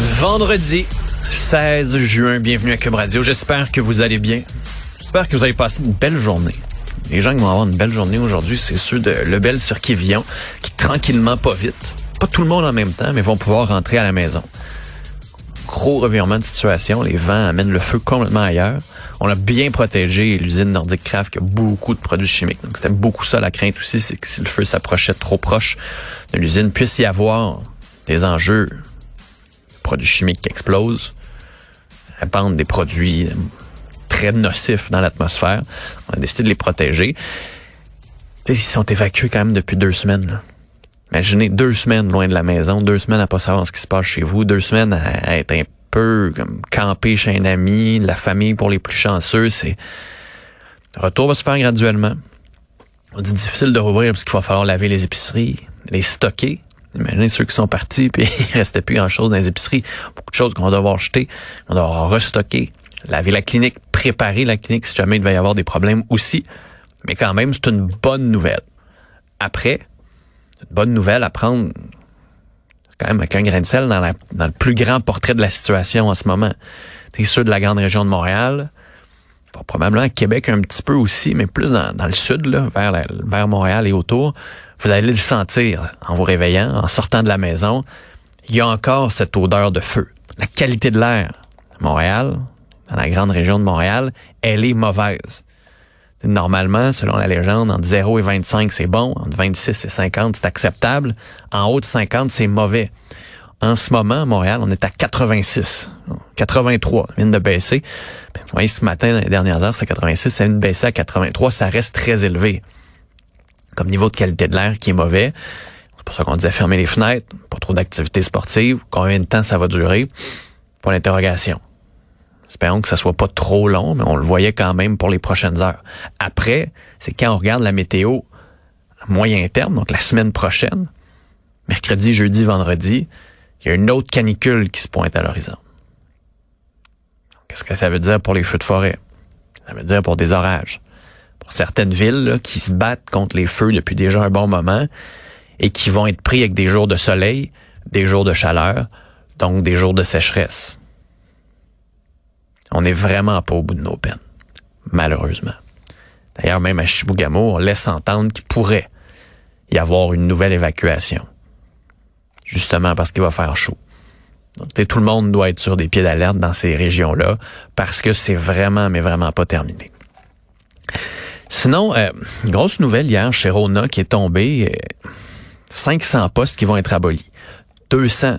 Vendredi 16 juin, bienvenue à Cube. J'espère que vous allez bien. J'espère que vous avez passé une belle journée. Les gens qui vont avoir une belle journée aujourd'hui, c'est ceux de Lebel sur Quévillon, qui tranquillement, pas vite, pas tout le monde en même temps, mais vont pouvoir rentrer à la maison. Gros revirement de situation, les vents amènent le feu complètement ailleurs. On a bien protégé l'usine Nordic Craft qui a beaucoup de produits chimiques. Donc c'était beaucoup ça la crainte aussi, c'est que si le feu s'approchait trop proche de l'usine, puisse y avoir des enjeux, produits chimiques qui explosent, répandre des produits très nocifs dans l'atmosphère. On a décidé de les protéger. Ils sont évacués quand même depuis deux semaines. Imaginez deux semaines loin de la maison, deux semaines à pas savoir ce qui se passe chez vous, deux semaines à, être un peu comme camper chez un ami, la famille pour les plus chanceux. C'est le retour va se faire graduellement. On dit difficile de rouvrir parce qu'il va falloir laver les épiceries, les stocker. Imaginez ceux qui sont partis puis il restait plus grand chose dans les épiceries. Beaucoup de choses qu'on va devoir jeter, on va devoir restocker, laver la clinique, préparer la clinique si jamais il va y avoir des problèmes aussi. Mais quand même, c'est une bonne nouvelle. Après, une bonne nouvelle à prendre quand même avec un grain de sel dans, le plus grand portrait de la situation en ce moment. T'es sûr de la grande région de Montréal, probablement Québec un petit peu aussi, mais plus dans, le sud, vers Montréal et autour. Vous allez le sentir en vous réveillant, en sortant de la maison. Il y a encore cette odeur de feu. La qualité de l'air Montréal, dans la grande région de Montréal, elle est mauvaise. Normalement, selon la légende, entre 0 et 25, c'est bon. Entre 26 et 50, c'est acceptable. En haut de 50, c'est mauvais. En ce moment, à Montréal, on est à 86. 83, vient de baisser. Vous voyez, ce matin, dans les dernières heures, c'est 86, ça vient de baisser à 83. Ça reste très élevé. Comme niveau de qualité de l'air qui est mauvais. C'est pour ça qu'on disait fermer les fenêtres, pas trop d'activités sportives. Combien de temps ça va durer? Pour l'interrogation. Espérons que ça soit pas trop long, mais on le voyait quand même pour les prochaines heures. Après, c'est quand on regarde la météo à moyen terme, donc la semaine prochaine, mercredi, jeudi, vendredi, il y a une autre canicule qui se pointe à l'horizon. Qu'est-ce que ça veut dire pour les feux de forêt? Ça veut dire pour des orages. Pour certaines villes qui se battent contre les feux depuis déjà un bon moment et qui vont être pris avec des jours de soleil, des jours de chaleur, donc des jours de sécheresse. On n'est vraiment pas au bout de nos peines, malheureusement. D'ailleurs, même à Chibougamau, on laisse entendre qu'il pourrait y avoir une nouvelle évacuation, justement parce qu'il va faire chaud. Donc, tout le monde doit être sur des pieds d'alerte dans ces régions-là parce que c'est vraiment, mais vraiment pas terminé. Sinon, euh, grosse nouvelle hier chez Rona qui est tombée, euh, 500 postes qui vont être abolis, 200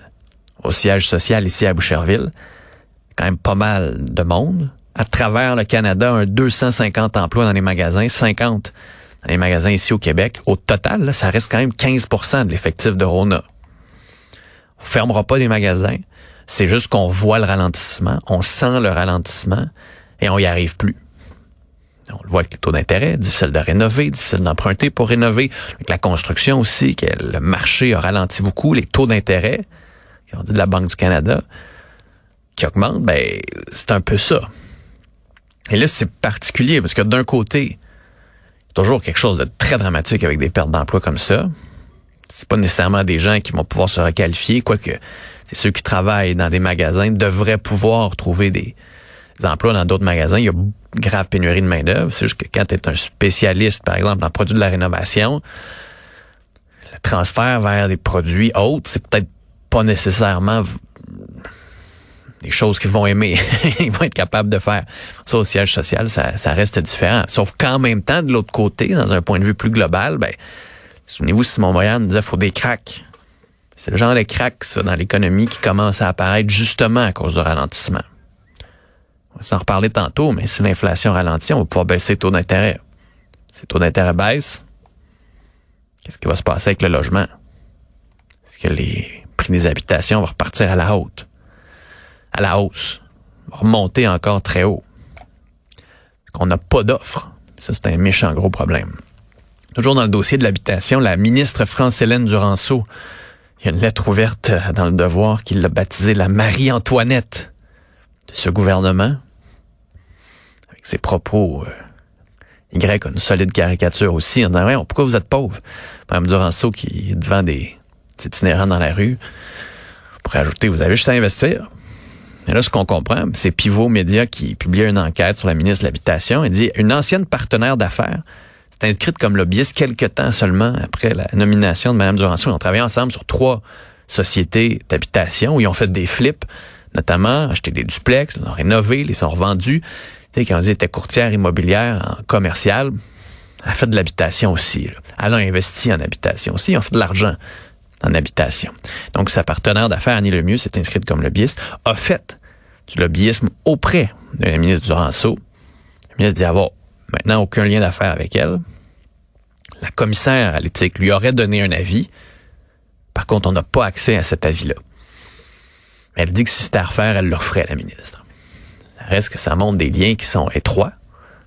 au siège social ici à Boucherville quand même pas mal de monde. À travers le Canada, un 250 emplois dans les magasins, 50 dans les magasins ici au Québec. Au total, ça reste quand même 15% de l'effectif de Rona. On fermera pas les magasins. C'est juste qu'on voit le ralentissement, on sent le ralentissement et on y arrive plus. On le voit avec les taux d'intérêt, difficile de rénover, difficile d'emprunter pour rénover. Avec la construction aussi, que le marché a ralenti beaucoup, les taux d'intérêt, on dit de la Banque du Canada, qui augmente, ben c'est un peu ça. Et là, c'est particulier parce que d'un côté, toujours quelque chose de très dramatique avec des pertes d'emploi comme ça. C'est pas nécessairement des gens qui vont pouvoir se requalifier, quoique c'est ceux qui travaillent dans des magasins devraient pouvoir trouver des, emplois dans d'autres magasins. Il y a grave pénurie de main-d'œuvre. C'est juste que quand tu es un spécialiste, par exemple, dans le produit de la rénovation, le transfert vers des produits autres, c'est peut-être pas nécessairement des choses qu'ils vont aimer, ils vont être capables de faire. Ça, au siège social, ça, reste différent. Sauf qu'en même temps, de l'autre côté, dans un point de vue plus global, ben, souvenez-vous, Simon Moyan disait qu'il faut des cracks. C'est le genre de cracks, ça, dans l'économie qui commence à apparaître justement à cause du ralentissement. On va s'en reparler tantôt, mais si l'inflation ralentit, on va pouvoir baisser les taux d'intérêt. Si les taux d'intérêt baissent, qu'est-ce qui va se passer avec le logement? Est-ce que les prix des habitations vont repartir à la haute? à la hausse, remonter encore très haut. Qu'on n'a pas d'offres? Ça, c'est un méchant gros problème. Toujours dans le dossier de l'habitation, la ministre France-Hélène Duranceau, il y a une lettre ouverte dans le devoir qui l'a baptisée la Marie-Antoinette ce gouvernement. Avec ses propos, euh, Y a une solide caricature aussi en disant, pourquoi vous êtes pauvre? Mme Duranceau qui est devant des itinérants dans la rue. Pour ajouter, vous avez juste à investir. Et là, ce qu'on comprend, c'est Pivot Média qui publie une enquête sur la ministre de l'Habitation. Il dit, une ancienne partenaire d'affaires c'est inscrite comme lobbyiste quelques temps seulement après la nomination de Mme Duranceau. Ils ont travaillé ensemble sur trois sociétés d'habitation où ils ont fait des flips, notamment acheté des duplex, ils ont rénové, ils sont revendus. Tu sais, quand on dit était courtière immobilière en commercial, elle a fait de l'habitation aussi. Elle a investi en habitation aussi. Ont fait de l'argent en habitation. Donc, sa partenaire d'affaires, Annie Lemieux, s'est inscrite comme lobbyiste, a fait du lobbyisme auprès de la ministre Duranceau. La ministre dit avoir maintenant aucun lien d'affaires avec elle. La commissaire à l'éthique lui aurait donné un avis. Par contre, on n'a pas accès à cet avis-là. Elle dit que si c'était à refaire, elle le referait, la ministre. Ça reste que ça montre des liens qui sont étroits,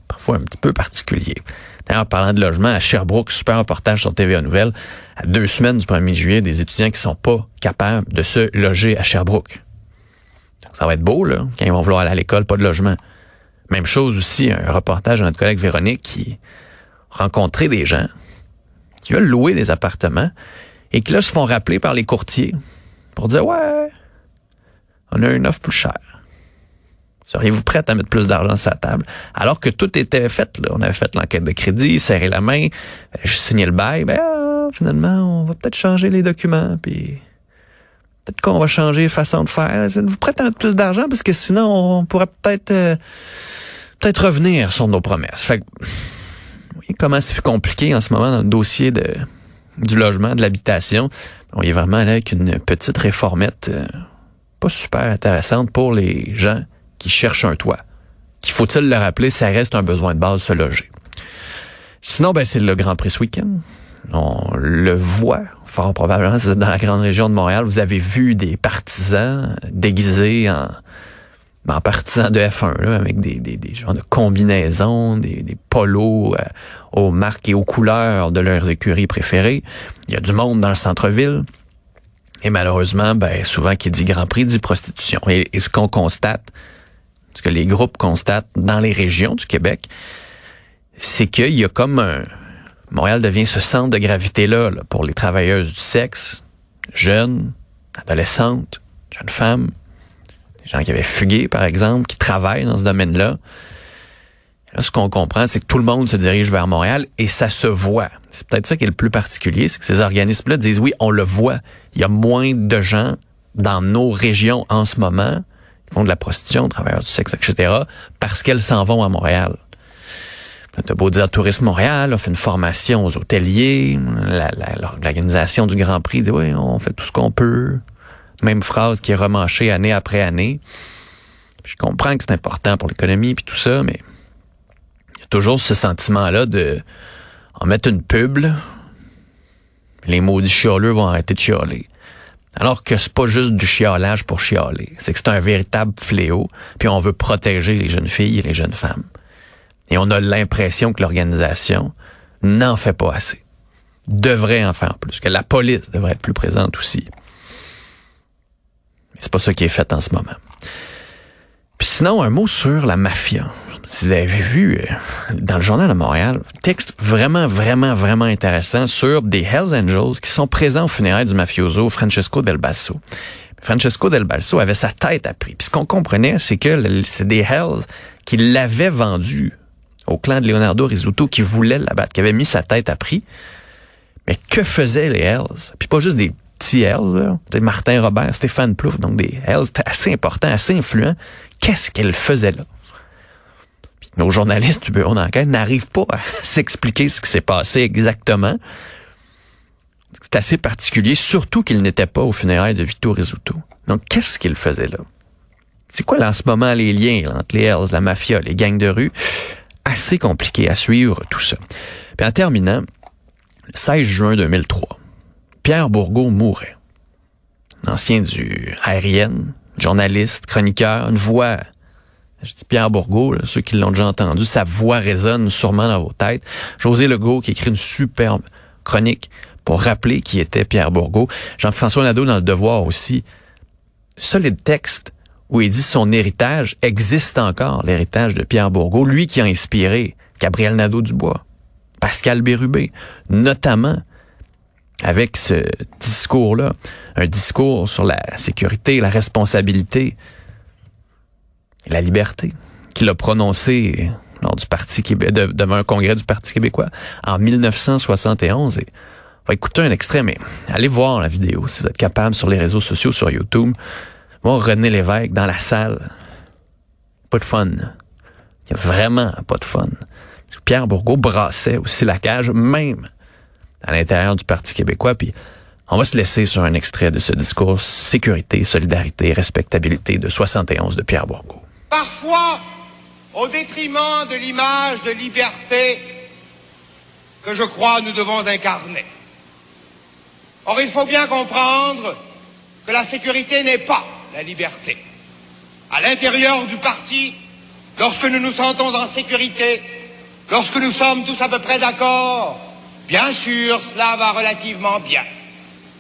parfois un petit peu particuliers. D'ailleurs, parlant de logement, à Sherbrooke, super reportage sur TVA Nouvelle, à deux semaines du 1er juillet, des étudiants qui sont pas capables de se loger à Sherbrooke. ça va être beau, là, quand ils vont vouloir aller à l'école, pas de logement. Même chose aussi, un reportage de notre collègue Véronique qui rencontrait des gens qui veulent louer des appartements et qui là se font rappeler par les courtiers pour dire ouais, on a une offre plus chère. Seriez-vous prête à mettre plus d'argent sur la table? Alors que tout était fait. On avait fait l'enquête de crédit, serré la main, je signais le bail, ben, ah, finalement, on va peut-être changer les documents, puis peut-être qu'on va changer façon de faire. Êtes-vous prête à mettre plus d'argent? Parce que sinon, on pourrait peut-être, euh, peut-être revenir sur nos promesses. Fait que, comment c'est compliqué en ce moment dans le dossier du logement, de l'habitation? On est vraiment là avec une petite réformette euh, super intéressante pour les gens qui cherchent un toit. Qu'il faut-il le rappeler, ça reste un besoin de base, se loger. Sinon, ben, c'est le Grand Prix ce week-end. On le voit, fort probablement, dans la grande région de Montréal. Vous avez vu des partisans déguisés en, partisans de F1, là, avec des, des, genres de combinaisons, des, des polos euh, aux marques et aux couleurs de leurs écuries préférées. Il y a du monde dans le centre-ville. Et malheureusement, ben, souvent qui dit Grand Prix dit prostitution. Et, et ce qu'on constate, ce que les groupes constatent dans les régions du Québec, c'est qu'il y a comme un... Montréal devient ce centre de gravité-là pour les travailleuses du sexe, jeunes, adolescentes, jeunes femmes, des gens qui avaient fugué, par exemple, qui travaillent dans ce domaine-là. Ce qu'on comprend, c'est que tout le monde se dirige vers Montréal et ça se voit. C'est peut-être ça qui est le plus particulier, c'est que ces organismes-là disent oui, on le voit. Il y a moins de gens dans nos régions en ce moment font de la prostitution, travailleurs du sexe, etc., parce qu'elles s'en vont à Montréal. T'as beau dire Tourisme Montréal, on fait une formation aux hôteliers, l'organisation du Grand Prix dit oui, on fait tout ce qu'on peut. Même phrase qui est remanchée année après année. je comprends que c'est important pour l'économie puis tout ça, mais toujours ce sentiment-là de en mettre une pub, les maudits chialeux vont arrêter de chialer. Alors que c'est pas juste du chiolage pour chialer. C'est que c'est un véritable fléau. Puis on veut protéger les jeunes filles et les jeunes femmes. Et on a l'impression que l'organisation n'en fait pas assez. Devrait en faire plus. Que la police devrait être plus présente aussi. C'est pas ça qui est fait en ce moment. Puis sinon, un mot sur la mafia si vous avez vu euh, dans le journal de Montréal, texte vraiment, vraiment, vraiment intéressant sur des Hells Angels qui sont présents au funérailles du mafioso Francesco Del Basso. Francesco Del Basso avait sa tête à prix. Puis ce qu'on comprenait, c'est que c'est des Hells qui l'avaient vendu au clan de Leonardo Rizzuto qui voulait l'abattre, qui avait mis sa tête à prix. Mais que faisaient les Hells? Puis pas juste des petits Hells, Martin Robert, Stéphane Plouffe, donc des Hells assez importants, assez influents. Qu'est-ce qu'elles faisaient là? Nos journalistes du bureau d'enquête n'arrivent pas à s'expliquer ce qui s'est passé exactement. C'est assez particulier, surtout qu'il n'était pas au funérailles de Vito Rizzuto. Donc, qu'est-ce qu'il faisait là? C'est quoi là, en ce moment les liens entre les Hells, la mafia, les gangs de rue? Assez compliqué à suivre tout ça. Puis en terminant, le 16 juin 2003, Pierre Bourgault mourait. Ancien du aérienne, journaliste, chroniqueur, une voix. Je dis Pierre Bourgault, ceux qui l'ont déjà entendu, sa voix résonne sûrement dans vos têtes. José Legault qui écrit une superbe chronique pour rappeler qui était Pierre Bourgault. Jean-François Nadeau dans Le Devoir aussi. Solide texte où il dit son héritage existe encore, l'héritage de Pierre Bourgault, lui qui a inspiré Gabriel Nadeau-Dubois, Pascal Bérubé, notamment avec ce discours-là, un discours sur la sécurité, la responsabilité la liberté qu'il a prononcé lors du Parti Québec, devant un congrès du Parti québécois en 1971. Et va écouter un extrait, mais allez voir la vidéo si vous êtes capable sur les réseaux sociaux, sur YouTube. Voir René Lévesque dans la salle. Pas de fun. Il y a vraiment pas de fun. Pierre Bourgault brassait aussi la cage, même à l'intérieur du Parti québécois. Puis on va se laisser sur un extrait de ce discours sécurité, solidarité, respectabilité de 71 de Pierre Bourgault. Parfois, au détriment de l'image de liberté que je crois nous devons incarner. Or, il faut bien comprendre que la sécurité n'est pas la liberté. À l'intérieur du parti, lorsque nous nous sentons en sécurité, lorsque nous sommes tous à peu près d'accord, bien sûr, cela va relativement bien.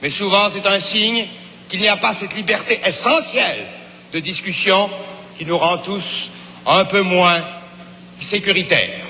Mais souvent, c'est un signe qu'il n'y a pas cette liberté essentielle de discussion qui nous rend tous un peu moins sécuritaires.